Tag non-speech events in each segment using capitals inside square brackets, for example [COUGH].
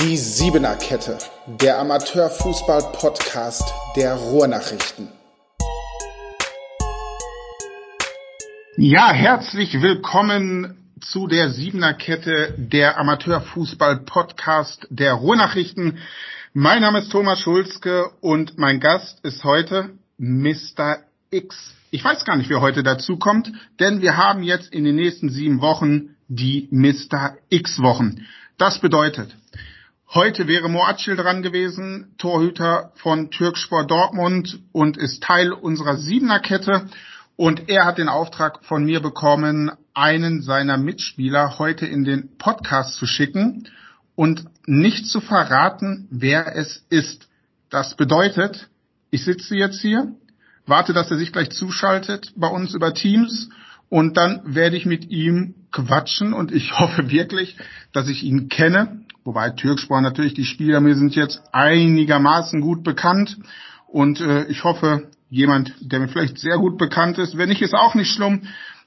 Die Siebener Kette, der Amateurfußball-Podcast der Ruhrnachrichten. Ja, herzlich willkommen zu der Siebener Kette, der Amateurfußball-Podcast der Ruhrnachrichten. Mein Name ist Thomas Schulzke und mein Gast ist heute Mr. X. Ich weiß gar nicht, wer heute dazu kommt, denn wir haben jetzt in den nächsten sieben Wochen die Mr. X Wochen. Das bedeutet, heute wäre Moacil dran gewesen, Torhüter von Türkspor Dortmund und ist Teil unserer Siebener-Kette. Und er hat den Auftrag von mir bekommen, einen seiner Mitspieler heute in den Podcast zu schicken und nicht zu verraten, wer es ist. Das bedeutet, ich sitze jetzt hier, warte, dass er sich gleich zuschaltet bei uns über Teams und dann werde ich mit ihm quatschen und ich [LAUGHS] hoffe wirklich, dass ich ihn kenne. Wobei Türkspor natürlich, die Spieler mir sind jetzt einigermaßen gut bekannt und äh, ich hoffe, jemand, der mir vielleicht sehr gut bekannt ist, wenn nicht, ist auch nicht schlimm,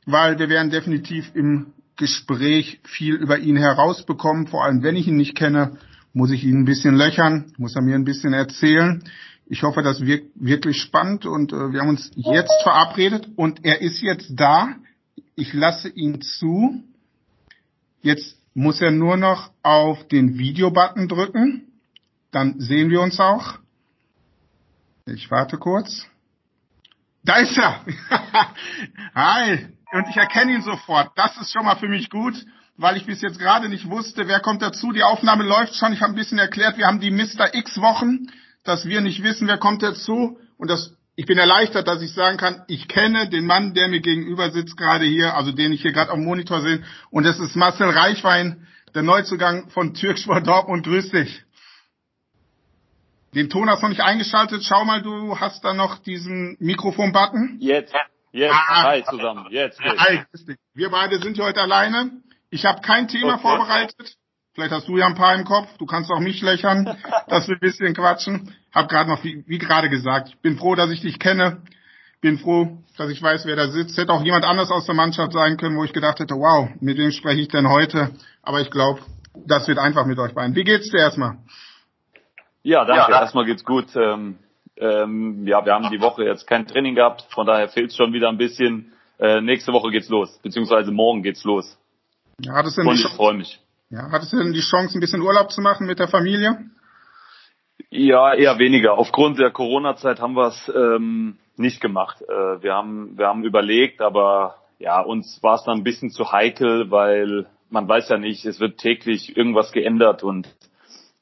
weil wir werden definitiv im Gespräch viel über ihn herausbekommen. Vor allem, wenn ich ihn nicht kenne, muss ich ihn ein bisschen löchern, muss er mir ein bisschen erzählen. Ich hoffe, das wird wirklich spannend und äh, wir haben uns jetzt verabredet und er ist jetzt da. Ich lasse ihn zu. Jetzt muss er nur noch auf den Videobutton drücken. Dann sehen wir uns auch. Ich warte kurz. Da ist er. [LAUGHS] Hi. Und ich erkenne ihn sofort. Das ist schon mal für mich gut, weil ich bis jetzt gerade nicht wusste, wer kommt dazu. Die Aufnahme läuft schon. Ich habe ein bisschen erklärt, wir haben die Mr. X Wochen, dass wir nicht wissen, wer kommt dazu. Und das ich bin erleichtert, dass ich sagen kann, ich kenne den Mann, der mir gegenüber sitzt gerade hier, also den ich hier gerade am Monitor sehe. Und das ist Marcel Reichwein, der Neuzugang von Türksport Dortmund. Grüß dich. Den Ton hast du noch nicht eingeschaltet. Schau mal, du hast da noch diesen Mikrofon-Button. Jetzt, jetzt, ah, hi zusammen, jetzt. jetzt. Hi, wir beide sind hier heute alleine. Ich habe kein Thema okay. vorbereitet. Vielleicht hast du ja ein paar im Kopf. Du kannst auch mich lächern, [LAUGHS] dass wir ein bisschen quatschen. Hab gerade noch, wie, wie gerade gesagt, ich bin froh, dass ich dich kenne. Bin froh, dass ich weiß, wer da sitzt. Hätte auch jemand anders aus der Mannschaft sein können, wo ich gedacht hätte, wow, mit wem spreche ich denn heute? Aber ich glaube, das wird einfach mit euch beiden. Wie geht's dir erstmal? Ja, danke. Ja, erstmal geht's gut. Ähm, ähm, ja, wir haben die Woche jetzt kein Training gehabt, von daher fehlt schon wieder ein bisschen. Äh, nächste Woche geht's los, beziehungsweise morgen geht's los. Ja, das sind Und ich freue mich. Ja, hattest du denn die Chance, ein bisschen Urlaub zu machen mit der Familie? Ja, eher weniger. Aufgrund der Corona-Zeit haben wir es ähm, nicht gemacht. Äh, wir haben wir haben überlegt, aber ja, uns war es dann ein bisschen zu heikel, weil man weiß ja nicht, es wird täglich irgendwas geändert und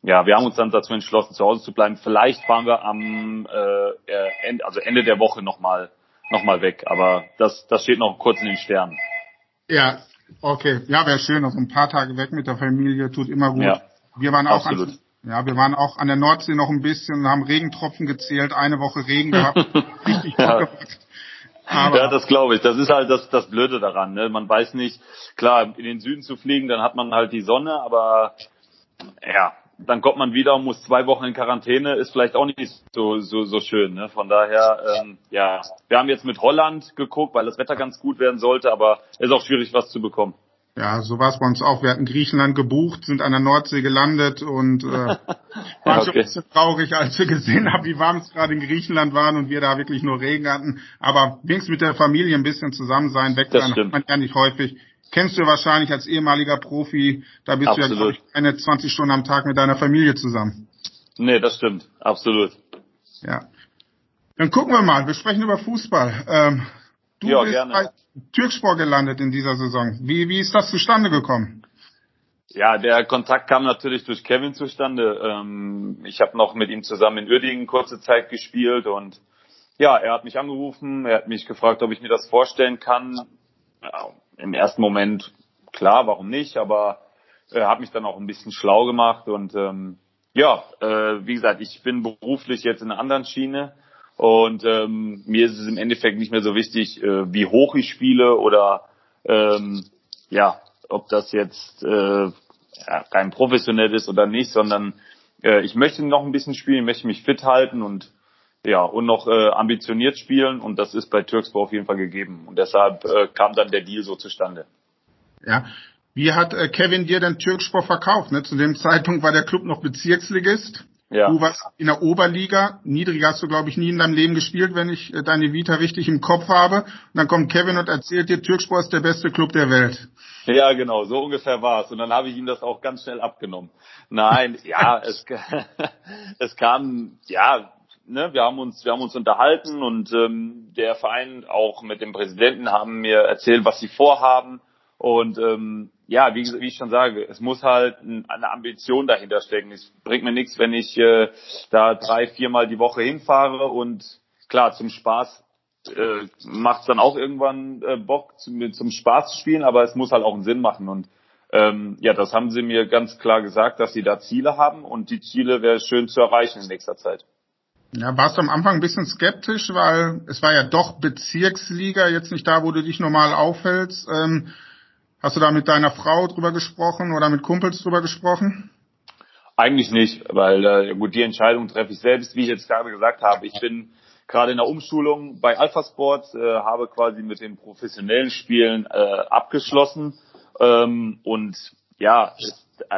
ja, wir haben uns dann dazu entschlossen, zu Hause zu bleiben. Vielleicht fahren wir am äh, Ende, also Ende der Woche nochmal noch mal weg, aber das, das steht noch kurz in den Sternen. Ja, Okay, ja, wäre schön. Also ein paar Tage weg mit der Familie tut immer gut. Ja, wir waren auch absolut. An, ja, wir waren auch an der Nordsee noch ein bisschen und haben Regentropfen gezählt, eine Woche Regen gehabt. [LAUGHS] Richtig ja. Aber ja, das glaube ich. Das ist halt das, das Blöde daran. Ne? Man weiß nicht, klar, in den Süden zu fliegen, dann hat man halt die Sonne, aber ja, dann kommt man wieder und muss zwei Wochen in Quarantäne, ist vielleicht auch nicht so so, so schön. Ne? Von daher, ähm, ja, wir haben jetzt mit Holland geguckt, weil das Wetter ganz gut werden sollte, aber es ist auch schwierig, was zu bekommen. Ja, so war es bei uns auch. Wir hatten Griechenland gebucht, sind an der Nordsee gelandet und äh, [LAUGHS] waren okay. schon ein bisschen traurig, als wir gesehen haben, wie warm es gerade in Griechenland waren und wir da wirklich nur Regen hatten. Aber wenigstens mit der Familie ein bisschen zusammen sein, weg sein, hat man ja nicht häufig kennst du wahrscheinlich als ehemaliger Profi, da bist Absolut. du ja, glaube ich, eine 20 Stunden am Tag mit deiner Familie zusammen. Nee, das stimmt. Absolut. Ja. Dann gucken wir mal. Wir sprechen über Fußball. Ähm, du ja, bist gerne. bei Türkspor gelandet in dieser Saison. Wie, wie ist das zustande gekommen? Ja, der Kontakt kam natürlich durch Kevin zustande. Ähm, ich habe noch mit ihm zusammen in Uerdingen kurze Zeit gespielt und ja, er hat mich angerufen, er hat mich gefragt, ob ich mir das vorstellen kann. Ja, im ersten Moment klar, warum nicht, aber äh, habe mich dann auch ein bisschen schlau gemacht und ähm, ja, äh, wie gesagt, ich bin beruflich jetzt in einer anderen Schiene und ähm, mir ist es im Endeffekt nicht mehr so wichtig, äh, wie hoch ich spiele oder ähm, ja, ob das jetzt äh, ja, rein professionell ist oder nicht, sondern äh, ich möchte noch ein bisschen spielen, möchte mich fit halten und ja, und noch äh, ambitioniert spielen und das ist bei Türkspor auf jeden Fall gegeben. Und deshalb äh, kam dann der Deal so zustande. Ja, Wie hat äh, Kevin dir denn Türkspor verkauft? Ne? Zu dem Zeitpunkt war der Club noch Bezirksligist. Ja. Du warst in der Oberliga. Niedriger hast du, glaube ich, nie in deinem Leben gespielt, wenn ich äh, deine Vita richtig im Kopf habe. Und dann kommt Kevin und erzählt dir, Türkspor ist der beste Club der Welt. Ja, genau, so ungefähr war es. Und dann habe ich ihm das auch ganz schnell abgenommen. Nein, [LAUGHS] ja, es, [LAUGHS] es kam, ja, ne, wir haben uns, wir haben uns unterhalten und ähm, der Verein auch mit dem Präsidenten haben mir erzählt, was sie vorhaben. Und ähm, ja, wie, wie ich schon sage, es muss halt eine Ambition dahinter stecken. Es bringt mir nichts, wenn ich äh, da drei, viermal die Woche hinfahre und klar, zum Spaß äh, macht es dann auch irgendwann äh, Bock, zum, zum Spaß zu spielen, aber es muss halt auch einen Sinn machen. Und ähm, ja, das haben sie mir ganz klar gesagt, dass sie da Ziele haben und die Ziele wäre schön zu erreichen in nächster Zeit. Ja, warst du am Anfang ein bisschen skeptisch, weil es war ja doch Bezirksliga, jetzt nicht da, wo du dich normal aufhältst. Ähm, hast du da mit deiner Frau drüber gesprochen oder mit Kumpels drüber gesprochen? Eigentlich nicht, weil äh, gut, die Entscheidung treffe ich selbst, wie ich jetzt gerade gesagt habe. Ich bin gerade in der Umschulung bei Alpha Sport, äh, habe quasi mit den professionellen Spielen äh, abgeschlossen ähm, und ja,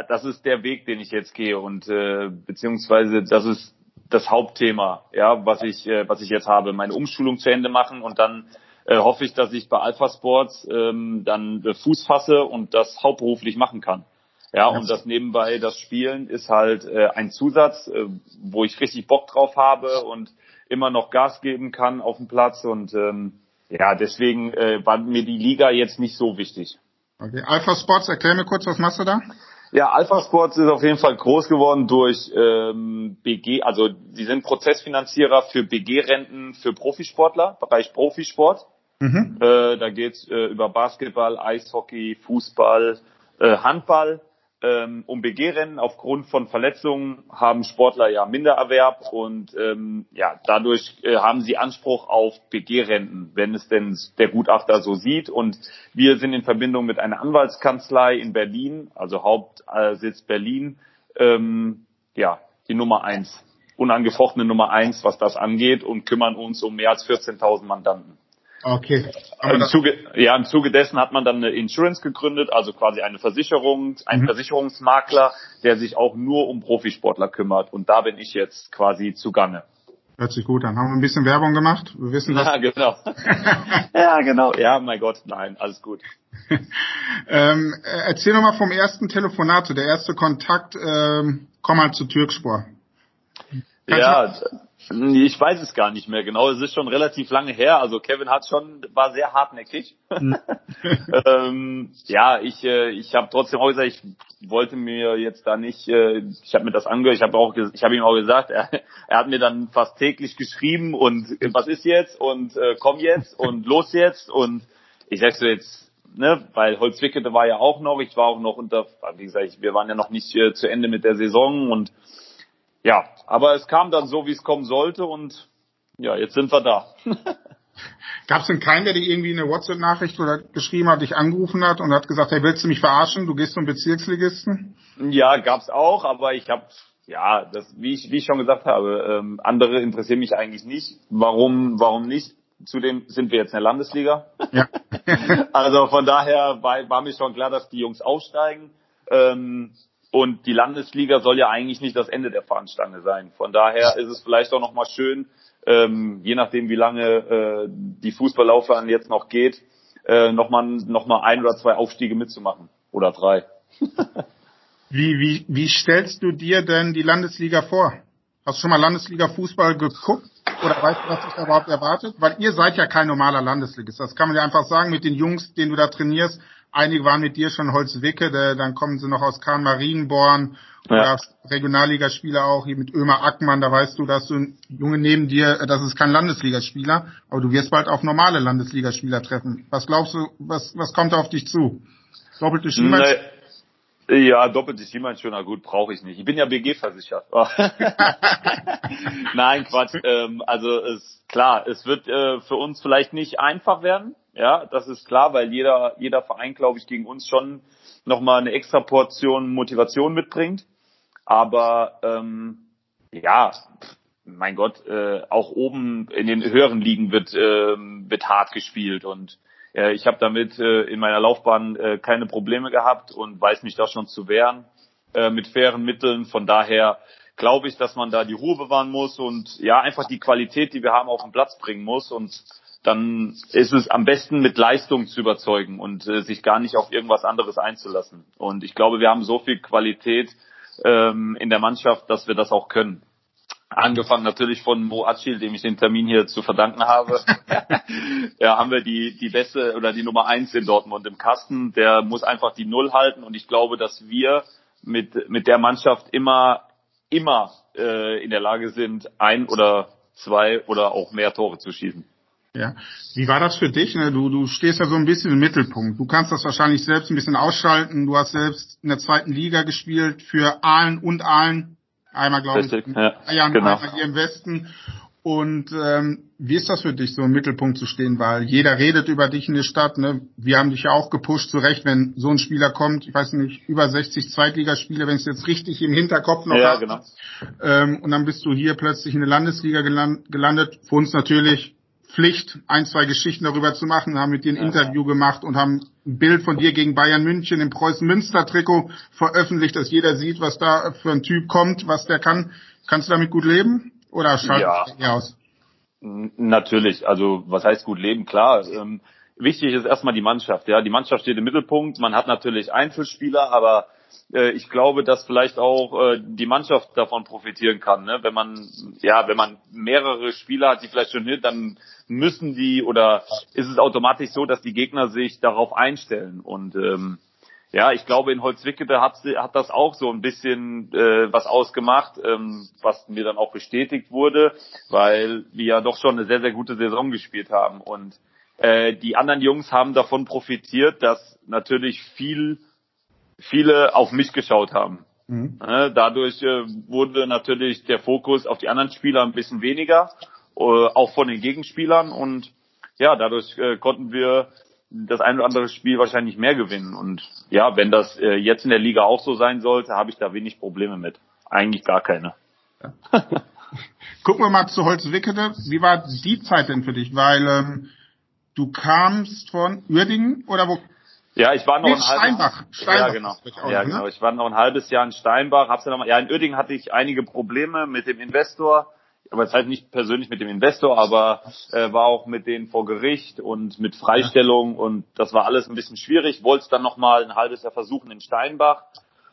das ist der Weg, den ich jetzt gehe und äh, beziehungsweise das ist das Hauptthema, ja, was ich, äh, was ich jetzt habe, meine Umschulung zu Ende machen und dann äh, hoffe ich, dass ich bei Alpha Sports ähm, dann äh, Fuß fasse und das hauptberuflich machen kann. Ja, und das nebenbei, das Spielen ist halt äh, ein Zusatz, äh, wo ich richtig Bock drauf habe und immer noch Gas geben kann auf dem Platz und ähm, ja, deswegen äh, war mir die Liga jetzt nicht so wichtig. Okay, Alpha Sports, erklär mir kurz, was machst du da? Ja, Alpha Sports ist auf jeden Fall groß geworden durch ähm, BG, also sie sind Prozessfinanzierer für BG-Renten für Profisportler, Bereich Profisport. Mhm. Äh, da geht's äh, über Basketball, Eishockey, Fußball, äh, Handball ähm, um BG-Rennen aufgrund von Verletzungen haben Sportler ja Mindererwerb und ähm, ja dadurch äh, haben sie Anspruch auf BG-Renten, wenn es denn der Gutachter so sieht. Und wir sind in Verbindung mit einer Anwaltskanzlei in Berlin, also Hauptsitz Berlin, ähm, ja die Nummer eins, unangefochtene Nummer eins, was das angeht und kümmern uns um mehr als 14.000 Mandanten. Okay. Im Zuge, ja, im Zuge dessen hat man dann eine Insurance gegründet, also quasi eine Versicherung, ein mhm. Versicherungsmakler, der sich auch nur um Profisportler kümmert. Und da bin ich jetzt quasi zugange. Hört sich gut an. Haben wir ein bisschen Werbung gemacht? Wir wissen das. Ja, genau. [LAUGHS] ja, genau. Ja, mein Gott, nein, alles gut. [LAUGHS] ähm, erzähl noch mal vom ersten Telefonat, der erste Kontakt. Ähm, komm mal zu Türkspor. ja, ich weiß es gar nicht mehr genau. Es ist schon relativ lange her. Also Kevin hat schon war sehr hartnäckig. Mhm. [LAUGHS] ähm, ja, ich äh, ich habe trotzdem auch gesagt, ich wollte mir jetzt da nicht. Äh, ich habe mir das angehört. Ich habe auch ich habe ihm auch gesagt, er, er hat mir dann fast täglich geschrieben und was ist jetzt und äh, komm jetzt und los jetzt und ich sag so jetzt ne, weil Holzwickede war ja auch noch, ich war auch noch unter, wie gesagt, wir waren ja noch nicht äh, zu Ende mit der Saison und ja, aber es kam dann so, wie es kommen sollte und ja, jetzt sind wir da. [LAUGHS] Gab es denn keinen, der dir irgendwie eine WhatsApp-Nachricht oder geschrieben hat, dich angerufen hat und hat gesagt, hey, willst du mich verarschen? Du gehst zum Bezirksligisten? Ja, gab's auch, aber ich habe ja, das, wie ich, wie ich schon gesagt habe, ähm, andere interessieren mich eigentlich nicht. Warum, warum nicht? Zudem sind wir jetzt in der Landesliga. Ja. [LAUGHS] also von daher war, war mir schon klar, dass die Jungs aufsteigen. Ähm, und die Landesliga soll ja eigentlich nicht das Ende der Fahnenstange sein. Von daher ist es vielleicht auch nochmal schön, ähm, je nachdem wie lange äh, die Fußballlaufbahn jetzt noch geht, äh, nochmal noch mal ein oder zwei Aufstiege mitzumachen. Oder drei. [LAUGHS] wie, wie, wie stellst du dir denn die Landesliga vor? Hast du schon mal Landesliga Fußball geguckt? Oder weißt du, was dich da überhaupt erwartet? Weil ihr seid ja kein normaler Landesligist. Das kann man ja einfach sagen mit den Jungs, denen du da trainierst Einige waren mit dir schon Holzwicke, dann kommen sie noch aus Kahn Marienborn ja. oder Regionalligaspieler auch, hier mit Ömer Ackmann, da weißt du, dass du ein Junge neben dir, das ist kein Landesligaspieler, aber du wirst bald auf normale Landesligaspieler treffen. Was glaubst du, was, was kommt da auf dich zu? Doppelte Schienbein? Nee. Ja, doppelte Schienbeinschoner, gut, brauche ich nicht. Ich bin ja BG versichert. [LAUGHS] Nein, Quatsch. Ähm, also ist klar, es wird äh, für uns vielleicht nicht einfach werden, ja, das ist klar, weil jeder, jeder Verein, glaube ich, gegen uns schon nochmal eine extra Portion Motivation mitbringt. Aber ähm, ja, mein Gott, äh, auch oben in den höheren Ligen wird, äh, wird hart gespielt und äh, ich habe damit äh, in meiner Laufbahn äh, keine Probleme gehabt und weiß mich da schon zu wehren äh, mit fairen Mitteln. Von daher glaube ich, dass man da die Ruhe bewahren muss und ja, einfach die Qualität, die wir haben, auf den Platz bringen muss und dann ist es am besten mit Leistung zu überzeugen und äh, sich gar nicht auf irgendwas anderes einzulassen. Und ich glaube, wir haben so viel Qualität ähm, in der Mannschaft, dass wir das auch können. Angefangen natürlich von Mo Acil, dem ich den Termin hier zu verdanken habe. [LAUGHS] ja, haben wir die, die beste oder die Nummer eins in Dortmund im Kasten. Der muss einfach die Null halten und ich glaube, dass wir mit, mit der Mannschaft immer immer äh, in der Lage sind, ein oder zwei oder auch mehr Tore zu schießen. Ja. Wie war das für dich? Ne? Du, du stehst ja so ein bisschen im Mittelpunkt. Du kannst das wahrscheinlich selbst ein bisschen ausschalten. Du hast selbst in der zweiten Liga gespielt für Aalen und Aalen. Einmal, glaube ich, in ja, Bayern, genau. einmal hier im Westen. Und ähm, wie ist das für dich, so im Mittelpunkt zu stehen? Weil jeder redet über dich in der Stadt. Ne? Wir haben dich ja auch gepusht, zu Recht, wenn so ein Spieler kommt. Ich weiß nicht, über 60 Zweitligaspiele, wenn es jetzt richtig im Hinterkopf noch ja, Genau. Ähm, und dann bist du hier plötzlich in der Landesliga gelandet. Für uns natürlich Pflicht, ein, zwei Geschichten darüber zu machen. Haben mit dir ein ja, Interview gemacht und haben ein Bild von dir gegen Bayern München im Preußen-Münster-Trikot veröffentlicht, dass jeder sieht, was da für ein Typ kommt, was der kann. Kannst du damit gut leben? Oder schaltet ja. aus? Natürlich, also was heißt gut leben? Klar. Ähm, wichtig ist erstmal die Mannschaft. Ja, die Mannschaft steht im Mittelpunkt. Man hat natürlich Einzelspieler, aber äh, ich glaube, dass vielleicht auch äh, die Mannschaft davon profitieren kann. Ne? Wenn man ja, wenn man mehrere Spieler hat, die vielleicht schon hin, dann müssen die oder ist es automatisch so, dass die Gegner sich darauf einstellen und ähm, ja, ich glaube, in Holzwickede hat, hat das auch so ein bisschen äh, was ausgemacht, ähm, was mir dann auch bestätigt wurde, weil wir ja doch schon eine sehr, sehr gute Saison gespielt haben. Und äh, die anderen Jungs haben davon profitiert, dass natürlich viel, viele auf mich geschaut haben. Mhm. Dadurch äh, wurde natürlich der Fokus auf die anderen Spieler ein bisschen weniger, äh, auch von den Gegenspielern. Und ja, dadurch äh, konnten wir das ein oder andere Spiel wahrscheinlich mehr gewinnen. Und ja, wenn das jetzt in der Liga auch so sein sollte, habe ich da wenig Probleme mit. Eigentlich gar keine. Ja. [LAUGHS] Gucken wir mal zu Holzwickede. Wie war die Zeit denn für dich? Weil ähm, du kamst von Uerdingen oder wo? Ja, ich war noch ein Steinbach. Steinbach. Ja, genau. Auch, ja, genau. Ne? Ich war noch ein halbes Jahr in Steinbach. Hab's ja, noch mal, ja, in Uerdingen hatte ich einige Probleme mit dem Investor aber es halt nicht persönlich mit dem Investor, aber äh, war auch mit denen vor Gericht und mit Freistellung und das war alles ein bisschen schwierig. Wollte es dann nochmal ein halbes Jahr versuchen in Steinbach.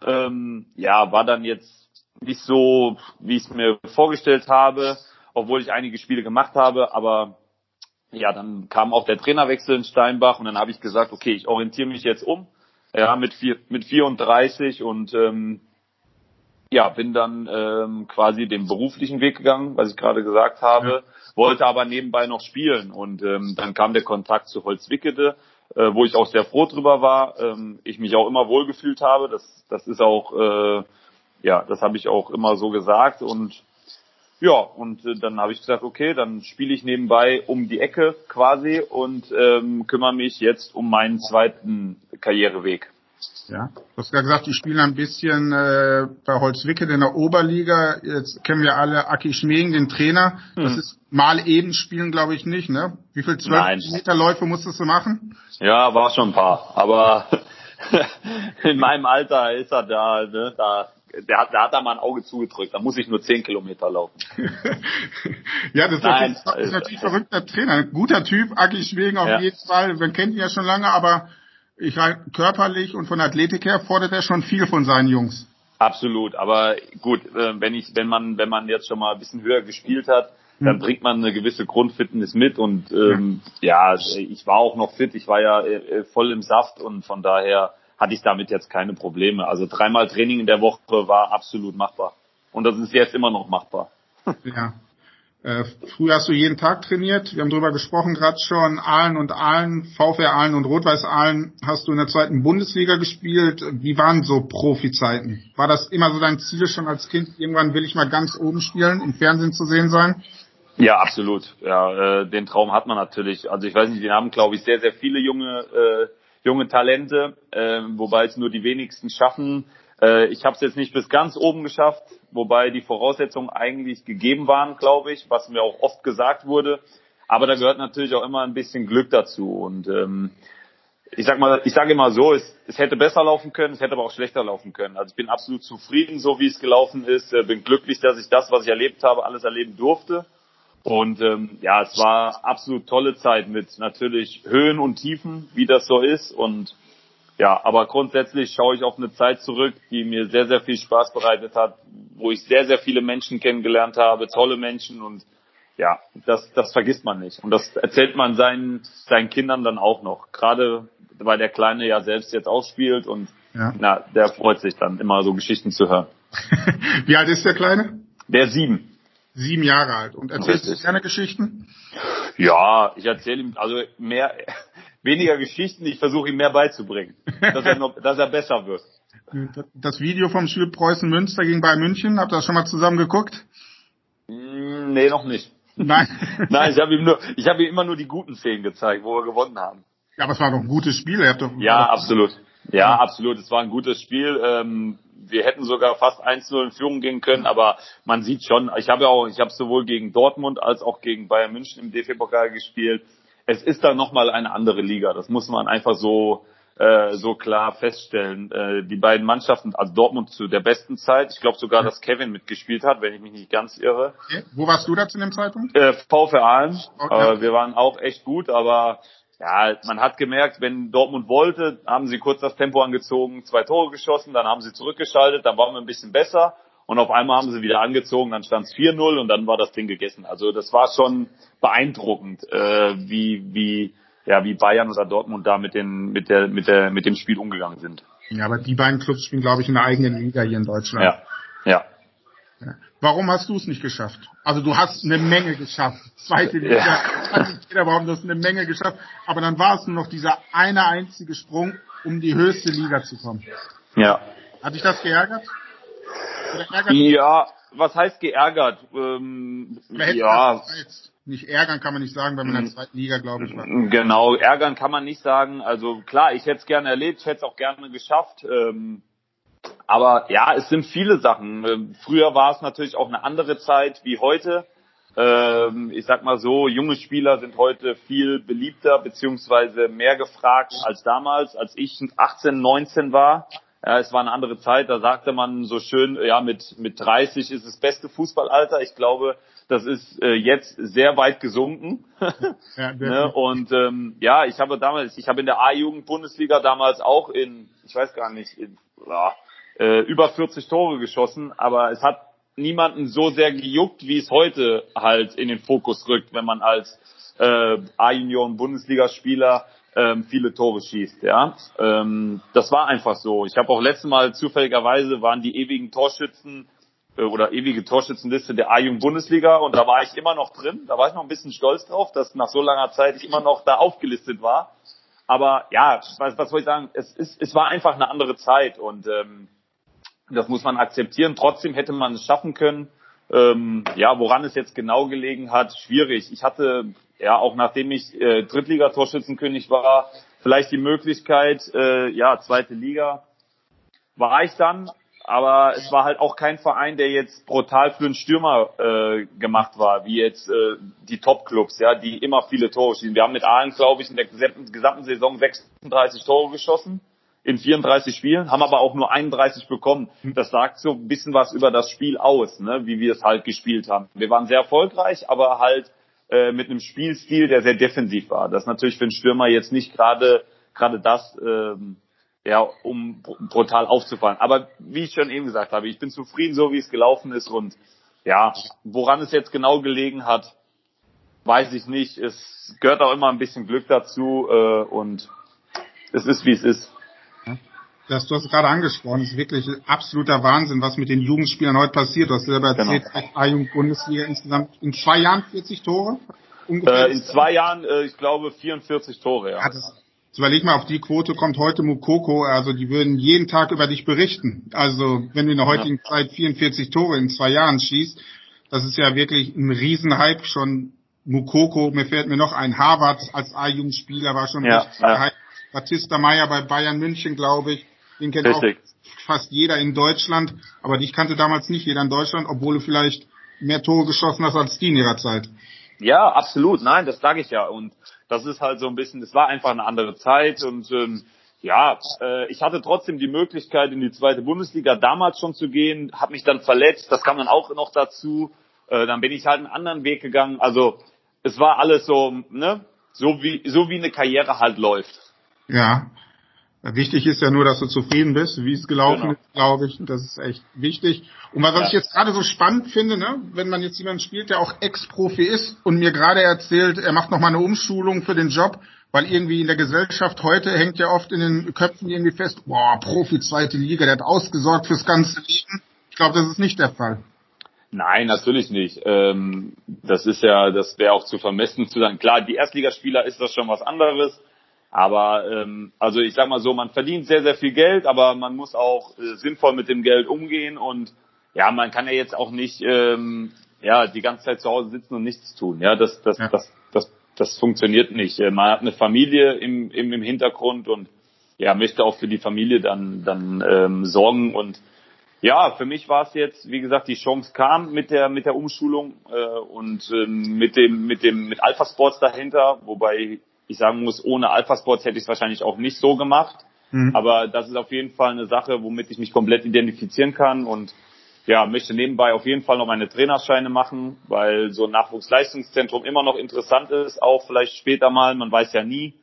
Ähm, ja, war dann jetzt nicht so, wie ich es mir vorgestellt habe, obwohl ich einige Spiele gemacht habe, aber ja, dann kam auch der Trainerwechsel in Steinbach und dann habe ich gesagt, okay, ich orientiere mich jetzt um, ja, mit vier, mit 34 und ähm, ja, bin dann ähm, quasi den beruflichen Weg gegangen, was ich gerade gesagt habe, ja. wollte aber nebenbei noch spielen und ähm, dann kam der Kontakt zu Holzwickede, äh, wo ich auch sehr froh drüber war, ähm, ich mich auch immer wohlgefühlt habe, das, das ist auch, äh, ja, das habe ich auch immer so gesagt und ja, und äh, dann habe ich gesagt, okay, dann spiele ich nebenbei um die Ecke quasi und ähm, kümmere mich jetzt um meinen zweiten Karriereweg. Ja, du hast ja gesagt, die spielen ein bisschen äh, bei Holzwickede in der Oberliga. Jetzt kennen wir alle Aki Schmegen, den Trainer. Das hm. ist mal eben spielen, glaube ich nicht, ne? Wie viel zwölf Meter Läufe musstest du machen? Ja, war schon ein paar. Aber [LAUGHS] in meinem Alter ist er da, ne? Da der hat, der hat da mal ein Auge zugedrückt. Da muss ich nur zehn Kilometer laufen. [LAUGHS] ja, das Nein, ist, natürlich, ist natürlich ein verrückter Trainer. Ein guter Typ, Aki Schwegen auf ja. jeden Fall. Man kennt ihn ja schon lange, aber ich halt körperlich und von Athletik her fordert er schon viel von seinen Jungs. Absolut, aber gut, äh, wenn ich, wenn man, wenn man jetzt schon mal ein bisschen höher gespielt hat, dann hm. bringt man eine gewisse Grundfitness mit und ähm, ja. ja, ich war auch noch fit, ich war ja äh, voll im Saft und von daher hatte ich damit jetzt keine Probleme. Also dreimal Training in der Woche war absolut machbar. Und das ist jetzt immer noch machbar. [LAUGHS] Ja, äh, früher hast du jeden Tag trainiert. Wir haben drüber gesprochen, gerade schon. Aalen und Aalen, VfR Aalen und Rot-Weiß Aalen hast du in der zweiten Bundesliga gespielt. Wie waren so Profizeiten? War das immer so dein Ziel schon als Kind? Irgendwann will ich mal ganz oben spielen, im Fernsehen zu sehen sein? Ja, absolut. Ja, äh, den Traum hat man natürlich. Also ich weiß nicht, den haben, glaube ich, sehr, sehr viele junge, äh, junge Talente, äh, wobei es nur die wenigsten schaffen. Äh, ich habe es jetzt nicht bis ganz oben geschafft, wobei die Voraussetzungen eigentlich gegeben waren, glaube ich, was mir auch oft gesagt wurde. Aber da gehört natürlich auch immer ein bisschen Glück dazu. Und ähm, ich sag mal, ich sage immer so, es, es hätte besser laufen können, es hätte aber auch schlechter laufen können. Also ich bin absolut zufrieden, so wie es gelaufen ist. Äh, bin glücklich, dass ich das, was ich erlebt habe, alles erleben durfte. Und ähm, ja, es war absolut tolle Zeit mit natürlich Höhen und Tiefen, wie das so ist. Und ja, aber grundsätzlich schaue ich auf eine Zeit zurück, die mir sehr, sehr viel Spaß bereitet hat, wo ich sehr, sehr viele Menschen kennengelernt habe, tolle Menschen und ja, das, das vergisst man nicht. Und das erzählt man seinen, seinen Kindern dann auch noch. Gerade weil der Kleine ja selbst jetzt auch spielt und ja. na, der freut sich dann immer so Geschichten zu hören. [LAUGHS] Wie alt ist der Kleine? Der sieben sieben Jahre alt. Und erzählst du gerne Geschichten? Ja, ich erzähle ihm also mehr, [LAUGHS] weniger Geschichten. Ich versuche ihm mehr beizubringen, dass er noch, dass er besser wird. Das Video vom Spiel Preußen Münster gegen Bayern München, habt ihr das schon mal zusammen geguckt? Mm, nee, noch nicht. Nein. [LAUGHS] Nein, ich habe ihm nur, ich habe ihm immer nur die guten Szenen gezeigt, wo wir gewonnen haben. Ja, aber es war doch ein gutes Spiel. Ihr habt doch, ja, absolut. Ja, absolut. Es war ein gutes Spiel. Ähm, wir hätten sogar fast 1-0 in Führung gehen können, aber man sieht schon, ich habe ja auch, ich habe sowohl gegen Dortmund als auch gegen Bayern München im DFB-Pokal gespielt. Es ist da nochmal eine andere Liga. Das muss man einfach so äh, so klar feststellen. Äh, die beiden Mannschaften, also Dortmund zu der besten Zeit, ich glaube sogar, dass Kevin mitgespielt hat, wenn ich mich nicht ganz irre. Okay. Wo warst du da zu dem Zeitpunkt? Äh, VfR Aalen. Okay. Äh, wir waren auch echt gut, aber ja, man hat gemerkt, wenn Dortmund wollte, haben sie kurz das Tempo angezogen, zwei Tore geschossen, dann haben sie zurückgeschaltet, dann waren wir ein bisschen besser und auf einmal haben sie wieder angezogen, dann stand es 4-0 und dann war das Ding gegessen. Also das war schon beeindruckend, äh, wie, wie, ja, wie Bayern oder Dortmund da mit, den, mit, der, mit, der, mit dem Spiel umgegangen sind. Ja, aber die beiden Clubs spielen, glaube ich, in der eigenen Liga hier in Deutschland. Ja, ja. Warum hast du es nicht geschafft? Also du hast eine Menge geschafft. Zweite Liga, [LAUGHS] ja. Jeder du hast eine Menge geschafft. Aber dann war es nur noch dieser eine einzige Sprung, um die höchste Liga zu kommen. Ja. Hat dich das geärgert? Ja, was heißt geärgert? Ähm, ja. Nicht ärgern kann man nicht sagen, wenn man in der zweiten Liga, glaube ich, war. Genau, ärgern kann man nicht sagen. Also klar, ich hätte es gerne erlebt, ich hätte es auch gerne geschafft. Ähm, aber ja, es sind viele Sachen. Ähm, früher war es natürlich auch eine andere Zeit wie heute. Ähm, ich sag mal so, junge Spieler sind heute viel beliebter beziehungsweise mehr gefragt als damals, als ich 18, 19 war. Ja, es war eine andere Zeit, da sagte man so schön, ja, mit, mit 30 ist das beste Fußballalter. Ich glaube, das ist äh, jetzt sehr weit gesunken. ja, [LAUGHS] ne? Und ähm, ja, ich habe damals, ich habe in der A-Jugend-Bundesliga damals auch in, ich weiß gar nicht, in, ja, äh, über 40 Tore geschossen, aber es hat niemanden so sehr gejuckt, wie es heute halt in den Fokus rückt, wenn man als äh, A-Junioren-Bundesligaspieler ähm, viele Tore schießt. Ja, ähm, das war einfach so. Ich habe auch letztes Mal zufälligerweise waren die ewigen Torschützen äh, oder ewige Torschützenliste der A-Jugend-Bundesliga und da war ich immer noch drin. Da war ich noch ein bisschen stolz drauf, dass nach so langer Zeit ich immer noch da aufgelistet war. Aber ja, was, was soll ich sagen? Es, ist, es war einfach eine andere Zeit und ähm, das muss man akzeptieren. Trotzdem hätte man es schaffen können. Ähm, ja, woran es jetzt genau gelegen hat, schwierig. Ich hatte ja auch nachdem ich äh, Drittliga-Torschützenkönig war, vielleicht die Möglichkeit, äh, ja, zweite Liga war ich dann, aber es war halt auch kein Verein, der jetzt brutal für einen Stürmer äh, gemacht war, wie jetzt äh, die Top-Clubs, ja, die immer viele Tore schießen. Wir haben mit Aalen, glaube ich, in der gesamten Saison 36 Tore geschossen in 34 Spielen, haben aber auch nur 31 bekommen. Hm. Das sagt so ein bisschen was über das Spiel aus, ne, wie wir es halt gespielt haben. Wir waren sehr erfolgreich, aber halt äh, mit einem Spielstil, der sehr defensiv war. Das ist natürlich für einen Stürmer jetzt nicht gerade gerade das, ähm, ja, um brutal aufzufallen. Aber wie ich schon eben gesagt habe, ich bin zufrieden, so wie es gelaufen ist und ja, woran es jetzt genau gelegen hat, weiß ich nicht. Es gehört auch immer ein bisschen Glück dazu äh, und es ist wie es ist. Das, du hast gerade angesprochen, es ist wirklich absoluter Wahnsinn, was mit den Jugendspielern heute passiert. Du hast selber genau. erzählt, genau. A-Jugend-Bundesliga insgesamt in zwei Jahren 40 Tore? Ungefähr. Äh, in zwei Jahren, äh, ich glaube, 44 Tore, ja. ja das, das überleg mal, auf die Quote kommt heute Mukoko, also die würden jeden Tag über dich berichten. Also wenn du in der heutigen ja. Zeit 44 Tore in zwei Jahren schießt, das ist ja wirklich ein Riesenhype schon. Mukoko, mir fällt mir noch ein, Harvard als A-Jugendspieler war schon ja, richtig ja. Batista Meyer bei Bayern München, glaube ich. Den kennt Richtig. auch fast jeder in Deutschland, aber dich kannte damals nicht jeder in Deutschland, obwohl du vielleicht mehr Tore geschossen hast als die in ihrer Zeit. Ja, absolut. Nein, das sage ich ja. Und das ist halt so ein bisschen, es war einfach eine andere Zeit und ähm, ja, äh, ich hatte trotzdem die Möglichkeit, in die zweite Bundesliga damals schon zu gehen, habe mich dann verletzt, das kam dann auch noch dazu. Äh, dann bin ich halt einen anderen Weg gegangen. Also es war alles so, ne, so wie so wie eine Karriere halt läuft. Ja. Wichtig ist ja nur, dass du zufrieden bist, wie es gelaufen genau. ist, glaube ich. Das ist echt wichtig. Und was ja. ich jetzt gerade so spannend finde, ne, wenn man jetzt jemanden spielt, der auch Ex-Profi ist und mir gerade erzählt, er macht noch mal eine Umschulung für den Job, weil irgendwie in der Gesellschaft heute hängt ja oft in den Köpfen irgendwie fest, boah, Profi zweite Liga, der hat ausgesorgt fürs ganze Leben. Ich glaube, das ist nicht der Fall. Nein, natürlich nicht. Ähm, das ist ja, das wäre auch zu vermessen zu sagen. Klar, die Erstligaspieler ist das schon was anderes. Aber ähm, also ich sag mal so, man verdient sehr, sehr viel Geld, aber man muss auch äh, sinnvoll mit dem Geld umgehen und ja, man kann ja jetzt auch nicht ähm, ja die ganze Zeit zu Hause sitzen und nichts tun. Ja, das das ja. das das das funktioniert nicht. Äh, man hat eine Familie im, im, im Hintergrund und ja, möchte auch für die Familie dann dann ähm, sorgen und ja, für mich war es jetzt, wie gesagt, die Chance kam mit der mit der Umschulung äh, und ähm, mit dem mit dem mit Alpha Sports dahinter, wobei ich sagen muss, ohne Alpha Sports hätte ich es wahrscheinlich auch nicht so gemacht. Mhm. Aber das ist auf jeden Fall eine Sache, womit ich mich komplett identifizieren kann und ja, möchte nebenbei auf jeden Fall noch meine Trainerscheine machen, weil so ein Nachwuchsleistungszentrum immer noch interessant ist, auch vielleicht später mal, man weiß ja nie.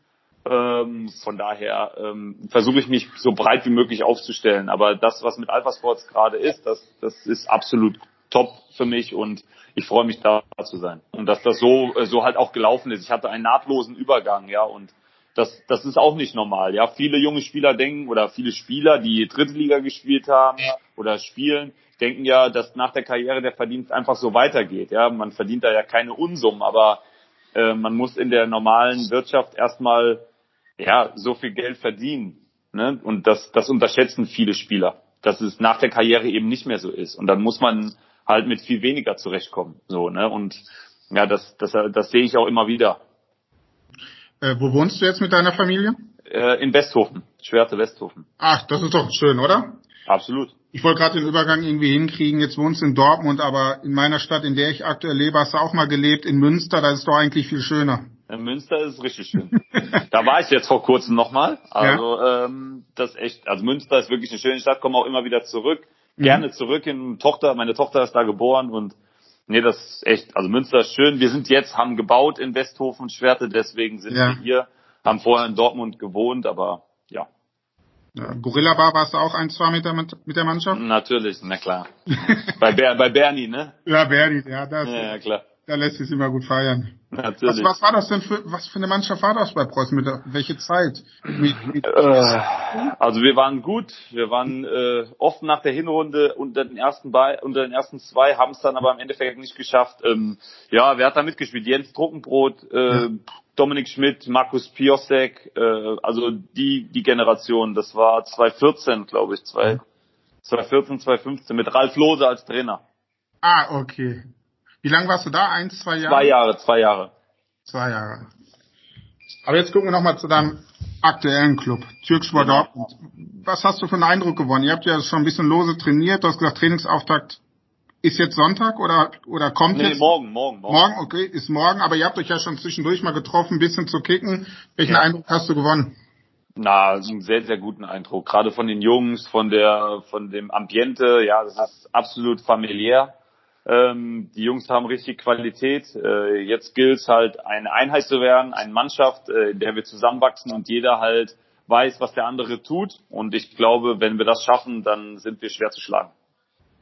Ähm, von daher ähm, versuche ich mich so breit wie möglich aufzustellen. Aber das, was mit Alpha Sports gerade ist, das, das ist absolut top für mich und ich freue mich da zu sein. Und dass das so, äh, so halt auch gelaufen ist. Ich hatte einen nahtlosen Übergang, ja, und das, das ist auch nicht normal. Ja, viele junge Spieler denken oder viele Spieler, die dritte Liga gespielt haben oder spielen, denken ja, dass nach der Karriere der Verdienst einfach so weitergeht. Ja, man verdient da ja keine Unsummen, aber äh, man muss in der normalen Wirtschaft erstmal ja so viel Geld verdienen. Ne? Und das, das unterschätzen viele Spieler, dass es nach der Karriere eben nicht mehr so ist. Und dann muss man halt mit viel weniger zurechtkommen. So, ne? Und ja, das, das, das sehe ich auch immer wieder. Äh, wo wohnst du jetzt mit deiner Familie? Äh, in Westhofen, Schwerte Westhofen. Ach, das ist doch schön, oder? Absolut. Ich wollte gerade den Übergang irgendwie hinkriegen. Jetzt wohnst du in Dortmund, aber in meiner Stadt, in der ich aktuell lebe, hast du auch mal gelebt, in Münster. Da ist doch eigentlich viel schöner. In Münster ist es richtig schön. da war ich jetzt vor kurzem nochmal. Also ja. ähm, das echt, also Münster ist wirklich eine schöne Stadt, komme auch immer wieder zurück. Gerne zurück in Tochter. Meine Tochter ist da geboren und nee, das ist echt, also Münster ist schön. Wir sind jetzt, haben gebaut in Westhofen Schwerte, deswegen sind ja. wir hier, haben vorher in Dortmund gewohnt, aber ja. ja Gorilla Bar warst du auch ein, zwei mit der, mit der Mannschaft? Natürlich, na klar. bei, Ber, bei Bernie, ne? Ja, Bernie, ja, das. Ja, ja klar. Da lässt sich immer gut feiern. Natürlich. Was, was war das denn für, was für eine Mannschaft war das bei Preußen? Mit der, welche Zeit? Mit, mit äh, also wir waren gut. Wir waren äh, oft nach der Hinrunde unter den ersten bei, unter den ersten zwei, haben es dann aber im Endeffekt nicht geschafft. Ähm, ja, wer hat da mitgespielt? Jens Druckenbrot, äh, ja. Dominik Schmidt, Markus Piosek, äh, also die, die Generation. Das war 2014, glaube ich, 2014, 2015 mit Ralf Lose als Trainer. Ah, okay. Wie lange warst du da? Eins, zwei Jahre? Zwei Jahre, zwei Jahre. Zwei Jahre. Aber jetzt gucken wir nochmal zu deinem aktuellen Club, Türkspor genau. Dortmund. Was hast du für einen Eindruck gewonnen? Ihr habt ja schon ein bisschen lose trainiert. Du hast gesagt, Trainingsauftakt ist jetzt Sonntag oder, oder kommt nee, jetzt? morgen, morgen, morgen. Morgen, okay, ist morgen. Aber ihr habt euch ja schon zwischendurch mal getroffen, ein bisschen zu kicken. Welchen ja. Eindruck hast du gewonnen? Na, einen sehr, sehr guten Eindruck. Gerade von den Jungs, von der, von dem Ambiente. Ja, das ist absolut familiär. Ähm, die Jungs haben richtig Qualität. Äh, jetzt gilt es halt, eine Einheit zu werden, eine Mannschaft, äh, in der wir zusammenwachsen und jeder halt weiß, was der andere tut. Und ich glaube, wenn wir das schaffen, dann sind wir schwer zu schlagen.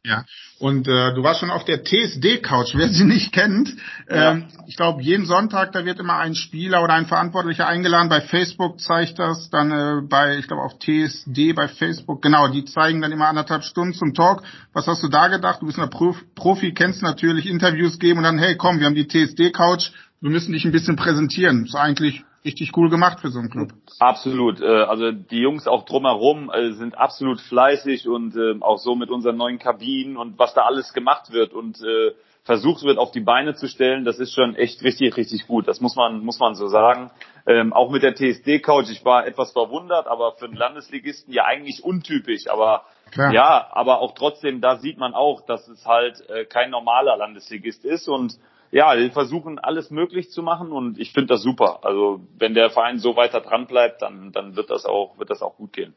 Ja, und äh, du warst schon auf der TSD-Couch, wer sie nicht kennt. Ja. Ähm, ich glaube, jeden Sonntag, da wird immer ein Spieler oder ein Verantwortlicher eingeladen. Bei Facebook zeigt das, dann äh, bei, ich glaube, auf TSD bei Facebook. Genau, die zeigen dann immer anderthalb Stunden zum Talk. Was hast du da gedacht? Du bist ein Profi, kennst natürlich Interviews geben und dann, hey, komm, wir haben die TSD-Couch, wir müssen dich ein bisschen präsentieren. ist eigentlich richtig cool gemacht für so einen Club. Absolut. Äh, also die Jungs auch drumherum äh, sind absolut fleißig und äh, auch so mit unseren neuen Kabinen und was da alles gemacht wird und versucht wird auf die Beine zu stellen, das ist schon echt richtig, richtig gut. Das muss man, muss man so sagen. Ähm, auch mit der TSD-Couch, ich war etwas verwundert, aber für einen Landesligisten ja eigentlich untypisch. Aber Klar. ja, aber auch trotzdem, da sieht man auch, dass es halt äh, kein normaler Landesligist ist und ja, wir versuchen alles möglich zu machen und ich finde das super. Also wenn der Verein so weiter dran bleibt, dann, dann wird das auch, wird das auch gut gehen.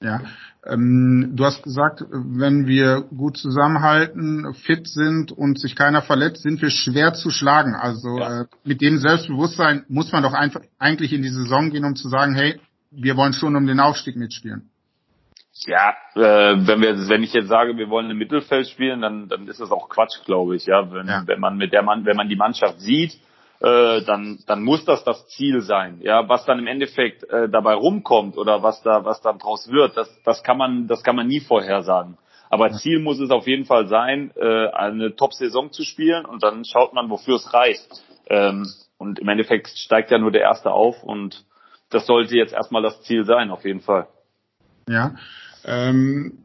Ja, ähm, du hast gesagt, wenn wir gut zusammenhalten, fit sind und sich keiner verletzt, sind wir schwer zu schlagen. Also ja. äh, mit dem Selbstbewusstsein muss man doch einfach eigentlich in die Saison gehen, um zu sagen, hey, wir wollen schon um den Aufstieg mitspielen. Ja, äh, wenn wir, wenn ich jetzt sage, wir wollen im Mittelfeld spielen, dann, dann ist das auch Quatsch, glaube ich. Ja, wenn, ja. wenn man mit der Mann, wenn man die Mannschaft sieht, äh, dann, dann muss das das Ziel sein. Ja, was dann im Endeffekt äh, dabei rumkommt oder was da, was dann draus wird, das, das kann man, das kann man nie vorhersagen. Aber Ziel muss es auf jeden Fall sein, äh, eine Top-Saison zu spielen und dann schaut man, wofür es reicht. Ähm, und im Endeffekt steigt ja nur der Erste auf und das sollte jetzt erstmal das Ziel sein, auf jeden Fall. Ja. Ähm,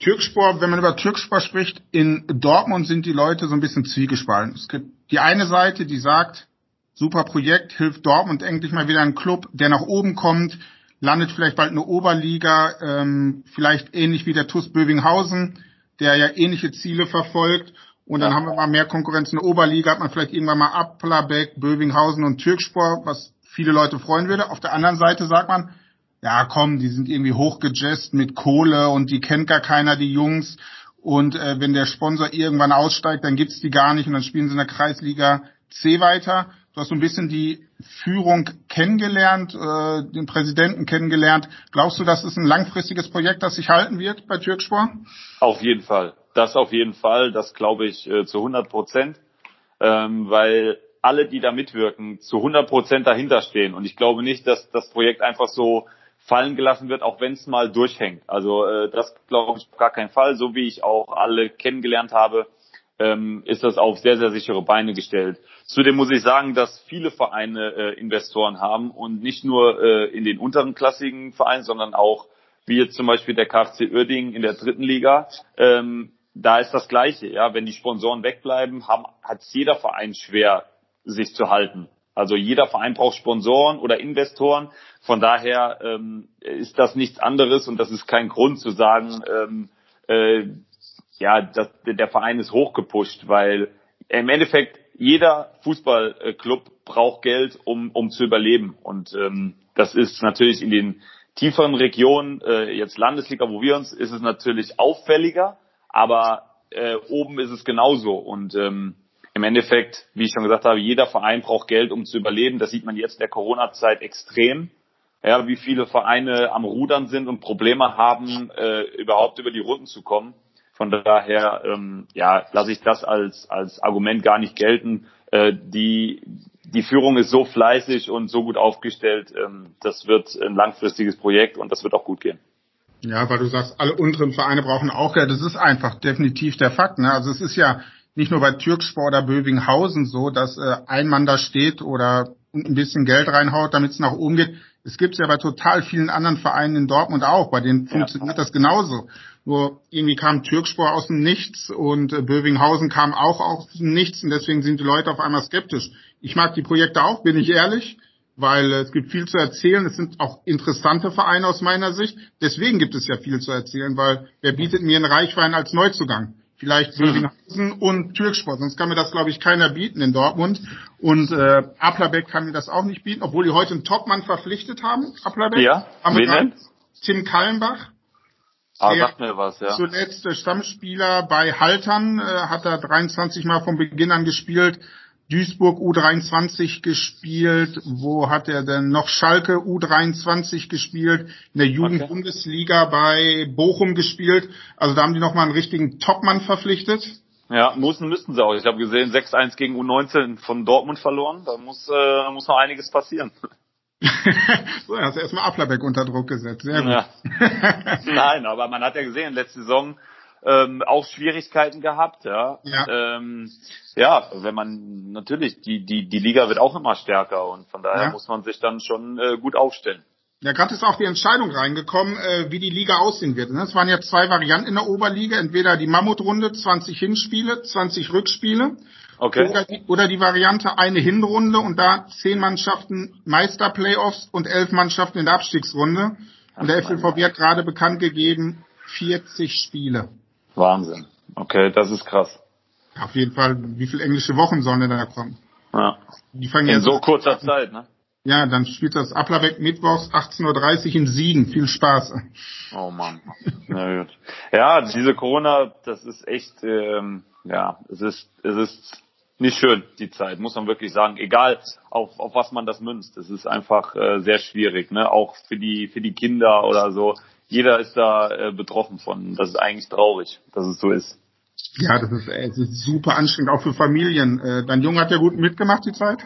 Türkspor, wenn man über Türkspor spricht, in Dortmund sind die Leute so ein bisschen zwiegespalten. Es gibt die eine Seite, die sagt, super Projekt, hilft Dortmund endlich mal wieder ein Club, der nach oben kommt, landet vielleicht bald eine Oberliga, ähm, vielleicht ähnlich wie der TuS Bövinghausen, der ja ähnliche Ziele verfolgt. Und dann ja. haben wir mal mehr Konkurrenz in der Oberliga, hat man vielleicht irgendwann mal Applerbeck, Bövinghausen und Türkspor, was viele Leute freuen würde. Auf der anderen Seite sagt man, ja komm, die sind irgendwie hochgejazzt mit Kohle und die kennt gar keiner, die Jungs. Und äh, wenn der Sponsor irgendwann aussteigt, dann gibt's die gar nicht und dann spielen sie in der Kreisliga C weiter. Du hast so ein bisschen die Führung kennengelernt, äh, den Präsidenten kennengelernt. Glaubst du, das ist ein langfristiges Projekt, das sich halten wird bei Türkspor? Auf jeden Fall. Das auf jeden Fall. Das glaube ich äh, zu 100 Prozent. Ähm, weil alle, die da mitwirken, zu 100 Prozent dahinter stehen. Und ich glaube nicht, dass das Projekt einfach so fallen gelassen wird, auch wenn es mal durchhängt. Also äh, das glaube ich gar keinen Fall. So wie ich auch alle kennengelernt habe, ähm, ist das auf sehr, sehr sichere Beine gestellt. Zudem muss ich sagen, dass viele Vereine äh, Investoren haben und nicht nur äh, in den unteren klassigen Vereinen, sondern auch wie jetzt zum Beispiel der KfC Uerdingen in der dritten Liga. Ähm, da ist das Gleiche. Ja, wenn die Sponsoren wegbleiben, haben, hat jeder Verein schwer, sich zu halten. Also jeder Verein braucht Sponsoren oder Investoren. Von daher ähm, ist das nichts anderes und das ist kein Grund zu sagen, ähm, äh, ja, das, der Verein ist hochgepusht, weil im Endeffekt jeder Fußballclub braucht Geld, um, um zu überleben. Und ähm, das ist natürlich in den tieferen Regionen, äh, jetzt Landesliga, wo wir uns, ist es natürlich auffälliger, aber äh, oben ist es genauso. Und ähm, im Endeffekt, wie ich schon gesagt habe, jeder Verein braucht Geld, um zu überleben. Das sieht man jetzt in der Corona-Zeit extrem. Ja, wie viele Vereine am Rudern sind und Probleme haben, äh, überhaupt über die Runden zu kommen. Von daher, ähm, ja, lasse ich das als, als Argument gar nicht gelten. Äh, die, die Führung ist so fleißig und so gut aufgestellt, ähm, das wird ein langfristiges Projekt und das wird auch gut gehen. Ja, weil du sagst, alle unteren Vereine brauchen auch Geld. Das ist einfach definitiv der Fakt. Ne? Also es ist ja nicht nur bei Türkspor oder Bövinghausen so, dass äh, ein Mann da steht oder ein bisschen Geld reinhaut, damit es nach oben geht. Es gibt es ja bei total vielen anderen Vereinen in Dortmund auch, bei denen funktioniert ja. das genauso. Nur irgendwie kam Türkspor aus dem Nichts und äh, Bövinghausen kam auch aus dem Nichts und deswegen sind die Leute auf einmal skeptisch. Ich mag die Projekte auch, bin ich ehrlich, weil äh, es gibt viel zu erzählen. Es sind auch interessante Vereine aus meiner Sicht. Deswegen gibt es ja viel zu erzählen, weil wer bietet mir einen Reichwein als Neuzugang? Vielleicht Bövinghausen mhm. und Türksport. Sonst kann mir das, glaube ich, keiner bieten in Dortmund. Und äh, Applerbeck kann mir das auch nicht bieten, obwohl die heute einen Topmann verpflichtet haben. Applerbeck. Ja, wen Tim Kallenbach. Ah, sagt mir was, ja. Zuletzt Stammspieler bei Haltern, äh, hat er 23 Mal von Beginn an gespielt. Duisburg U23 gespielt. Wo hat er denn noch? Schalke U23 gespielt. In der Jugendbundesliga bei Bochum gespielt. Also da haben die nochmal einen richtigen Topmann verpflichtet. Ja, müssen, müssten sie auch. Ich habe gesehen, 6-1 gegen U19 von Dortmund verloren. Da muss, äh, muss noch einiges passieren. [LAUGHS] so, hast du erstmal Applerbeck unter Druck gesetzt. Sehr gut. Ja. [LAUGHS] Nein, aber man hat ja gesehen, letzte Saison ähm, auch Schwierigkeiten gehabt, ja. Ja. Ähm, ja, wenn man natürlich die die die Liga wird auch immer stärker und von daher ja. muss man sich dann schon äh, gut aufstellen. Ja, gerade ist auch die Entscheidung reingekommen, äh, wie die Liga aussehen wird. Ne? Es waren ja zwei Varianten in der Oberliga, entweder die Mammutrunde, 20 Hinspiele, 20 Rückspiele. Okay. Oder die, oder die Variante eine Hinrunde und da zehn Mannschaften Meisterplayoffs und elf Mannschaften in der Abstiegsrunde. Und der FLVB hat gerade bekannt gegeben, 40 Spiele. Wahnsinn. Okay, das ist krass. Auf jeden Fall, wie viele englische Wochen sollen denn da kommen? Ja. Die fangen In ja so kurzer Zeit, ne? Ja, dann spielt das Applerbeck mittwochs 18.30 Uhr im Siegen. Viel Spaß. Oh Mann. Na gut. Ja, diese Corona, das ist echt, ähm, ja, es ist, es ist nicht schön, die Zeit, muss man wirklich sagen. Egal, auf, auf was man das münzt. Es ist einfach äh, sehr schwierig, ne? Auch für die, für die Kinder oder so. Jeder ist da äh, betroffen von. Das ist eigentlich traurig, dass es so ist. Ja, das ist, äh, ist super anstrengend, auch für Familien. Äh, dein Junge hat ja gut mitgemacht, die Zeit?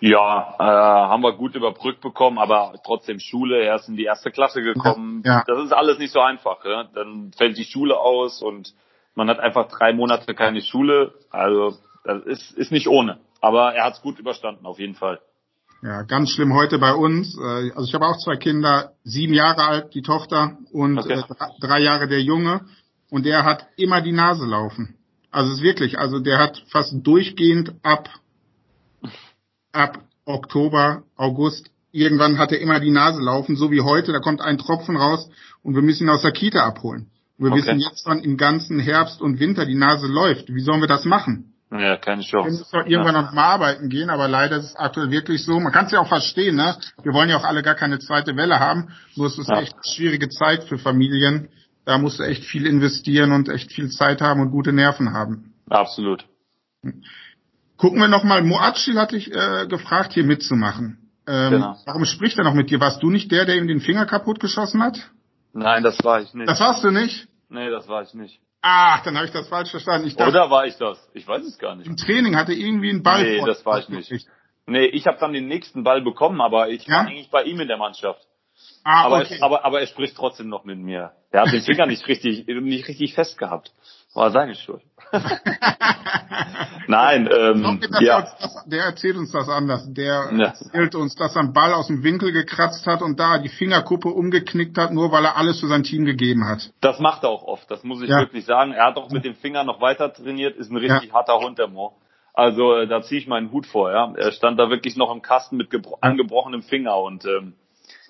Ja, äh, haben wir gut überbrückt bekommen, aber trotzdem Schule, er ist in die erste Klasse gekommen. Ja, ja. Das ist alles nicht so einfach. Ja? Dann fällt die Schule aus und man hat einfach drei Monate keine Schule. Also das ist, ist nicht ohne. Aber er hat es gut überstanden, auf jeden Fall. Ja, ganz schlimm heute bei uns. Äh, Also ich habe auch zwei Kinder, sieben Jahre alt die Tochter und Okay. äh, drei- drei Jahre der Junge. Und der hat immer die Nase laufen. Also es ist wirklich, also der hat fast durchgehend ab, ab Oktober, August, irgendwann hat er immer die Nase laufen, so wie heute, da kommt ein Tropfen raus und wir müssen ihn aus der Kita abholen. Und wir Okay. wissen jetzt schon im ganzen Herbst und Winter die Nase läuft. Wie sollen wir das machen? Ja, keine Wir Chance. müssen doch irgendwann ja. noch mal arbeiten gehen, aber leider ist es aktuell wirklich so. Man kann es ja auch verstehen, ne? Wir wollen ja auch alle gar keine zweite Welle haben. Nur es ist Ja. echt eine schwierige Zeit für Familien. Da musst du echt viel investieren und echt viel Zeit haben und gute Nerven haben. Absolut. Gucken wir noch mal. Moacil hatte ich äh, gefragt, hier mitzumachen. Ähm, Genau. Warum spricht er noch mit dir? Warst du nicht der, der ihm den Finger kaputt geschossen hat? Nein, das war ich nicht. Das warst du nicht? nee, das war ich nicht. Ach, dann habe ich das falsch verstanden. Ich dachte, Oder war ich das? Ich weiß es gar nicht. im Training hatte irgendwie einen Ball Nee, vor- das war ich nicht. Nee, ich habe dann den nächsten Ball bekommen, aber ich Ja? war eigentlich bei ihm in der Mannschaft. Ah, Aber, okay. es, aber, aber er spricht trotzdem noch mit mir. Er hat den Finger nicht richtig, nicht richtig fest gehabt. War seine Schuld. Nein, ähm, ja. das, der erzählt uns das anders. Der Ja. erzählt uns, dass er einen Ball aus dem Winkel gekratzt hat und da die Fingerkuppe umgeknickt hat, nur weil er alles für sein Team gegeben hat. Das macht er auch oft, das muss ich Ja. wirklich sagen. Er hat auch mit dem Finger noch weiter trainiert, ist ein richtig harter Hund, der Mo. Also äh, da ziehe ich meinen Hut vor, ja. Er stand da wirklich noch im Kasten mit gebro- angebrochenem Finger und ähm,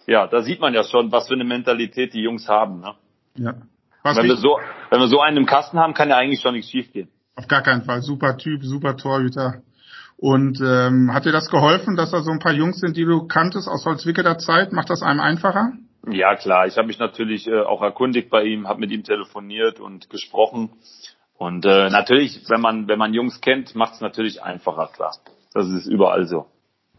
ja, da sieht man ja schon, was für eine Mentalität die Jungs haben. Ne? Ja. Was Wenn wir so, wenn wir so einen im Kasten haben, kann ja eigentlich schon nichts schiefgehen. Auf gar keinen Fall. Super Typ, super Torhüter. Und ähm, hat dir das geholfen, dass da so ein paar Jungs sind, die du kanntest aus Holzwickeler Zeit? Macht das einem einfacher? Ja klar, ich habe mich natürlich äh, auch erkundigt bei ihm, habe mit ihm telefoniert und gesprochen. Und äh, natürlich, wenn man wenn man Jungs kennt, macht es natürlich einfacher, klar. Das ist überall so.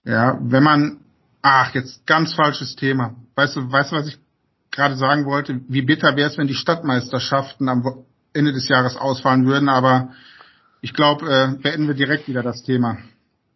Ja, wenn man, ach, jetzt ganz falsches Thema. Weißt du, weißt du, was ich gerade sagen wollte? Wie bitter wäre es, wenn die Stadtmeisterschaften am Ende des Jahres ausfallen würden, aber ich glaube, äh, beenden wir direkt wieder das Thema.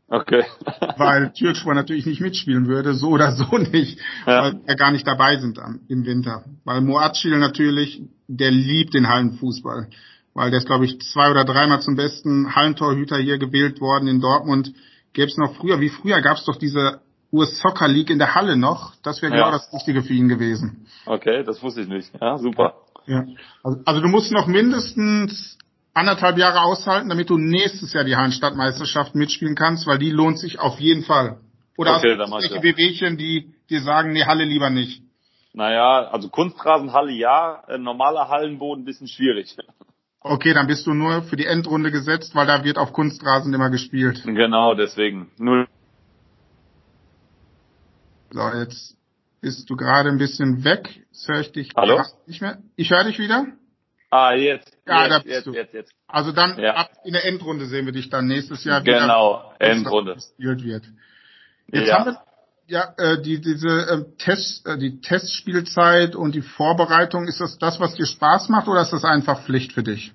Okay. [LAUGHS] Weil Türkspor natürlich nicht mitspielen würde, so oder so nicht, Ja. weil wir gar nicht dabei sind am, im Winter. Weil Moatschil natürlich, der liebt den Hallenfußball. Weil der ist, glaube ich, zwei oder dreimal zum besten Hallentorhüter hier gewählt worden in Dortmund. Gäbe es noch früher, wie früher gab es doch diese US Soccer League in der Halle noch. Das wäre Ja. genau das Richtige für ihn gewesen. Okay, das wusste ich nicht. Ja, super. Ja. Also, also du musst noch mindestens anderthalb Jahre aushalten, damit du nächstes Jahr die Hallenstadtmeisterschaft mitspielen kannst, weil die lohnt sich auf jeden Fall. Oder Okay, hast du solche die dir sagen, nee, Halle lieber nicht? Naja, also Kunstrasenhalle ja, äh, normaler Hallenboden bisschen schwierig. Okay, dann bist du nur für die Endrunde gesetzt, weil da wird auf Kunstrasen immer gespielt. genau, deswegen. Nur So, jetzt bist du gerade ein bisschen weg. Jetzt höre ich dich Hallo? nicht mehr. Ich höre dich wieder. Ah, jetzt. Ja, jetzt, da bist jetzt, du. jetzt, jetzt. Also dann Ja. ab in der Endrunde sehen wir dich dann nächstes Jahr Genau, wieder. Endrunde. Gespielt wird. Jetzt Ja. haben wir ja äh, die diese ähm, Test äh, die Testspielzeit und die Vorbereitung. Ist das das, was dir Spaß macht, oder ist das einfach Pflicht für dich?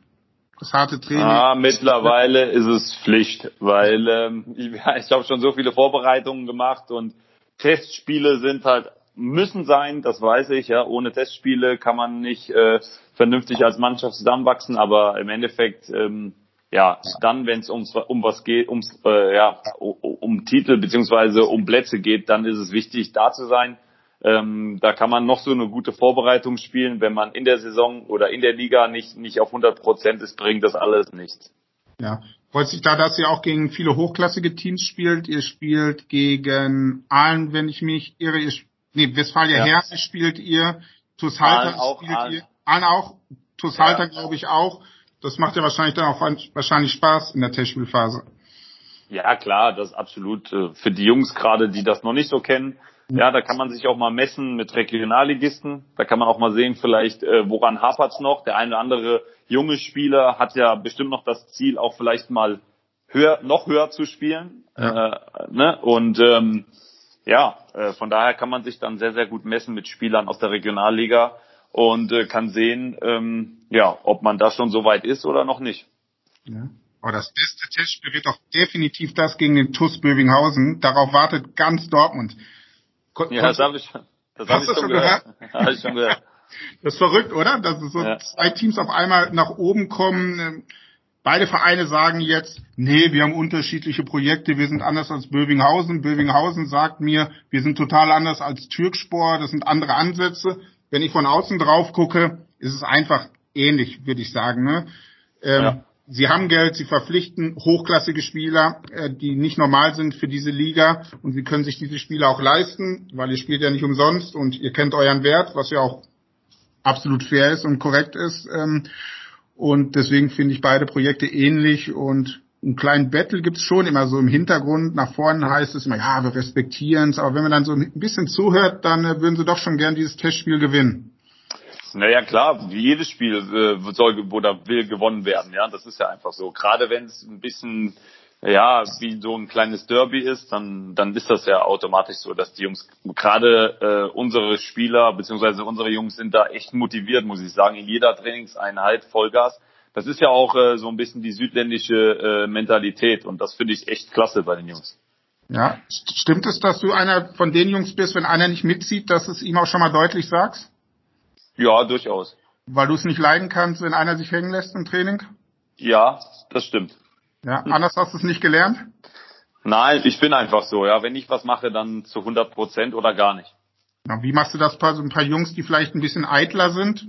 Das harte Training. Ah, mittlerweile ist es Pflicht, weil ähm, ich, [LAUGHS] ich habe schon so viele Vorbereitungen gemacht und Testspiele sind halt müssen sein, das weiß ich, ja. Ohne Testspiele kann man nicht äh, vernünftig als Mannschaft zusammenwachsen, aber im Endeffekt ähm, ja, dann, wenn es ums um was geht, ums äh, ja um, Titel beziehungsweise um Plätze geht, dann ist es wichtig, da zu sein. Ähm, da kann man noch so eine gute Vorbereitung spielen, wenn man in der Saison oder in der Liga nicht nicht auf 100 Prozent ist, bringt das alles nichts. Ja. Freut sich da, dass ihr auch gegen viele hochklassige Teams spielt. Ihr spielt gegen Aalen, wenn ich mich irre. Ihr, nee, Westfalia Ja. Herze spielt ihr. TuS Halter auch, spielt Aalen. ihr. Aalen auch. TuS Ja. Halter, glaube ich, auch. das macht ja wahrscheinlich dann auch wahrscheinlich Spaß in der Testspielphase. Ja, klar, das ist absolut äh, für die Jungs gerade, die das noch nicht so kennen. Ja, da kann man sich auch mal messen mit Regionalligisten. Da kann man auch mal sehen, vielleicht äh, woran hapert's noch. Der eine oder andere junge Spieler hat ja bestimmt noch das Ziel, auch vielleicht mal höher, noch höher zu spielen. Ja. Äh, ne? Und ähm, ja, äh, von daher kann man sich dann sehr, sehr gut messen mit Spielern aus der Regionalliga und äh, kann sehen, ähm, ja, ob man da schon so weit ist oder noch nicht. Ja. Aber das beste Testspiel wird doch definitiv das gegen den TuS Bövinghausen. Darauf wartet ganz Dortmund. Kon ja, das habe ich, das hab ich schon gehört. gehört? [LAUGHS] hab ich schon gehört. Das ist verrückt, oder? Dass es so ja. zwei Teams auf einmal nach oben kommen. Beide Vereine sagen jetzt, nee, wir haben unterschiedliche Projekte, wir sind anders als Bövinghausen. Bövinghausen sagt mir, wir sind total anders als Türkspor, das sind andere Ansätze. Wenn ich von außen drauf gucke, ist es einfach ähnlich, würde ich sagen. Ne? Ähm, ja. Sie haben Geld, sie verpflichten hochklassige Spieler, äh, die nicht normal sind für diese Liga und sie können sich diese Spieler auch leisten, weil ihr spielt ja nicht umsonst und ihr kennt euren Wert, was ja auch absolut fair ist und korrekt ist. Ähm, und deswegen finde ich beide Projekte ähnlich und einen kleinen Battle gibt's schon immer so im Hintergrund. Nach vorne heißt es immer, ja, wir respektieren es, aber wenn man dann so ein bisschen zuhört, dann äh, würden sie doch schon gern dieses Testspiel gewinnen. Naja, klar, jedes Spiel äh, soll oder will gewonnen werden, ja, das ist ja einfach so. Gerade wenn es ein bisschen, ja, wie so ein kleines Derby ist, dann, dann ist das ja automatisch so, dass die Jungs, gerade äh, unsere Spieler, beziehungsweise unsere Jungs sind da echt motiviert, muss ich sagen, in jeder Trainingseinheit Vollgas. Das ist ja auch äh, so ein bisschen die südländische äh, Mentalität und das finde ich echt klasse bei den Jungs. Ja, stimmt es, dass du einer von den Jungs bist, wenn einer nicht mitzieht, dass es ihm auch schon mal deutlich sagst? Ja, durchaus. Weil du es nicht leiden kannst, wenn einer sich hängen lässt im Training? Ja, das stimmt. Ja, anders hast du es nicht gelernt? Nein, ich bin einfach so, ja. Wenn ich was mache, dann zu 100 Prozent oder gar nicht. Ja, wie machst du das bei so ein paar Jungs, die vielleicht ein bisschen eitler sind?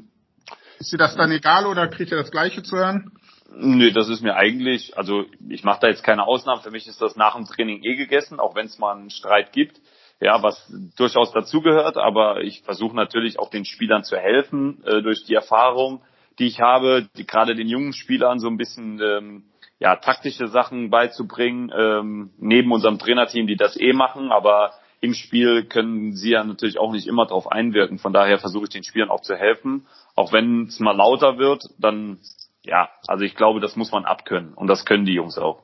Ist dir das dann egal oder kriegt ihr das Gleiche zu hören? Nö, das ist mir eigentlich, also ich mache da jetzt keine Ausnahmen. Für mich ist das nach dem Training eh gegessen, auch wenn es mal einen Streit gibt ja, was durchaus dazugehört, aber ich versuche natürlich auch den Spielern zu helfen äh, durch die Erfahrung, die ich habe, die, gerade den jungen Spielern so ein bisschen ähm, ja, taktische Sachen beizubringen, ähm, neben unserem Trainerteam, die das eh machen, aber im Spiel können sie ja natürlich auch nicht immer darauf einwirken. Von daher versuche ich den Spielern auch zu helfen. Auch wenn es mal lauter wird, dann ja, also ich glaube, das muss man abkönnen und das können die Jungs auch.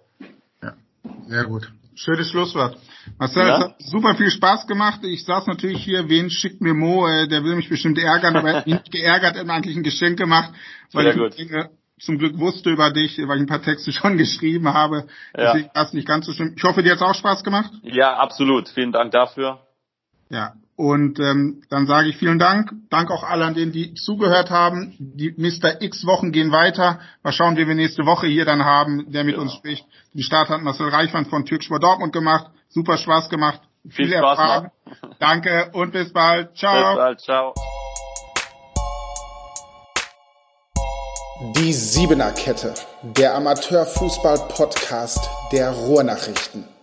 Ja, sehr gut. Schönes Schlusswort. Marcel, ja? es hat super viel Spaß gemacht. Ich saß natürlich hier, wen schickt mir Mo? Äh, der will mich bestimmt ärgern, aber er hat nicht [LAUGHS] geärgert, er hat eigentlich ein Geschenk gemacht, weil Sehr ich Dinge zum Glück wusste über dich, weil ich ein paar Texte [LAUGHS] schon geschrieben habe. Ja. Deswegen war es nicht ganz so schlimm. Ich hoffe, dir hat es auch Spaß gemacht. Ja, absolut. Vielen Dank dafür. Ja, und ähm, dann sage ich vielen Dank. Dank auch allen, denen, die zugehört haben. Die Mr. X Wochen gehen weiter. Mal schauen, wie wir nächste Woche hier dann haben, der mit genau. uns spricht. Den Start hat Marcel Reichmann von Türkspor Dortmund gemacht. Super Spaß gemacht. Viel, Viel Spaß Erfahrung. Noch. [LAUGHS] Danke und bis bald. Ciao. Bis bald. Ciao. Die Siebener Kette, der Amateurfußball-Podcast der Ruhrnachrichten.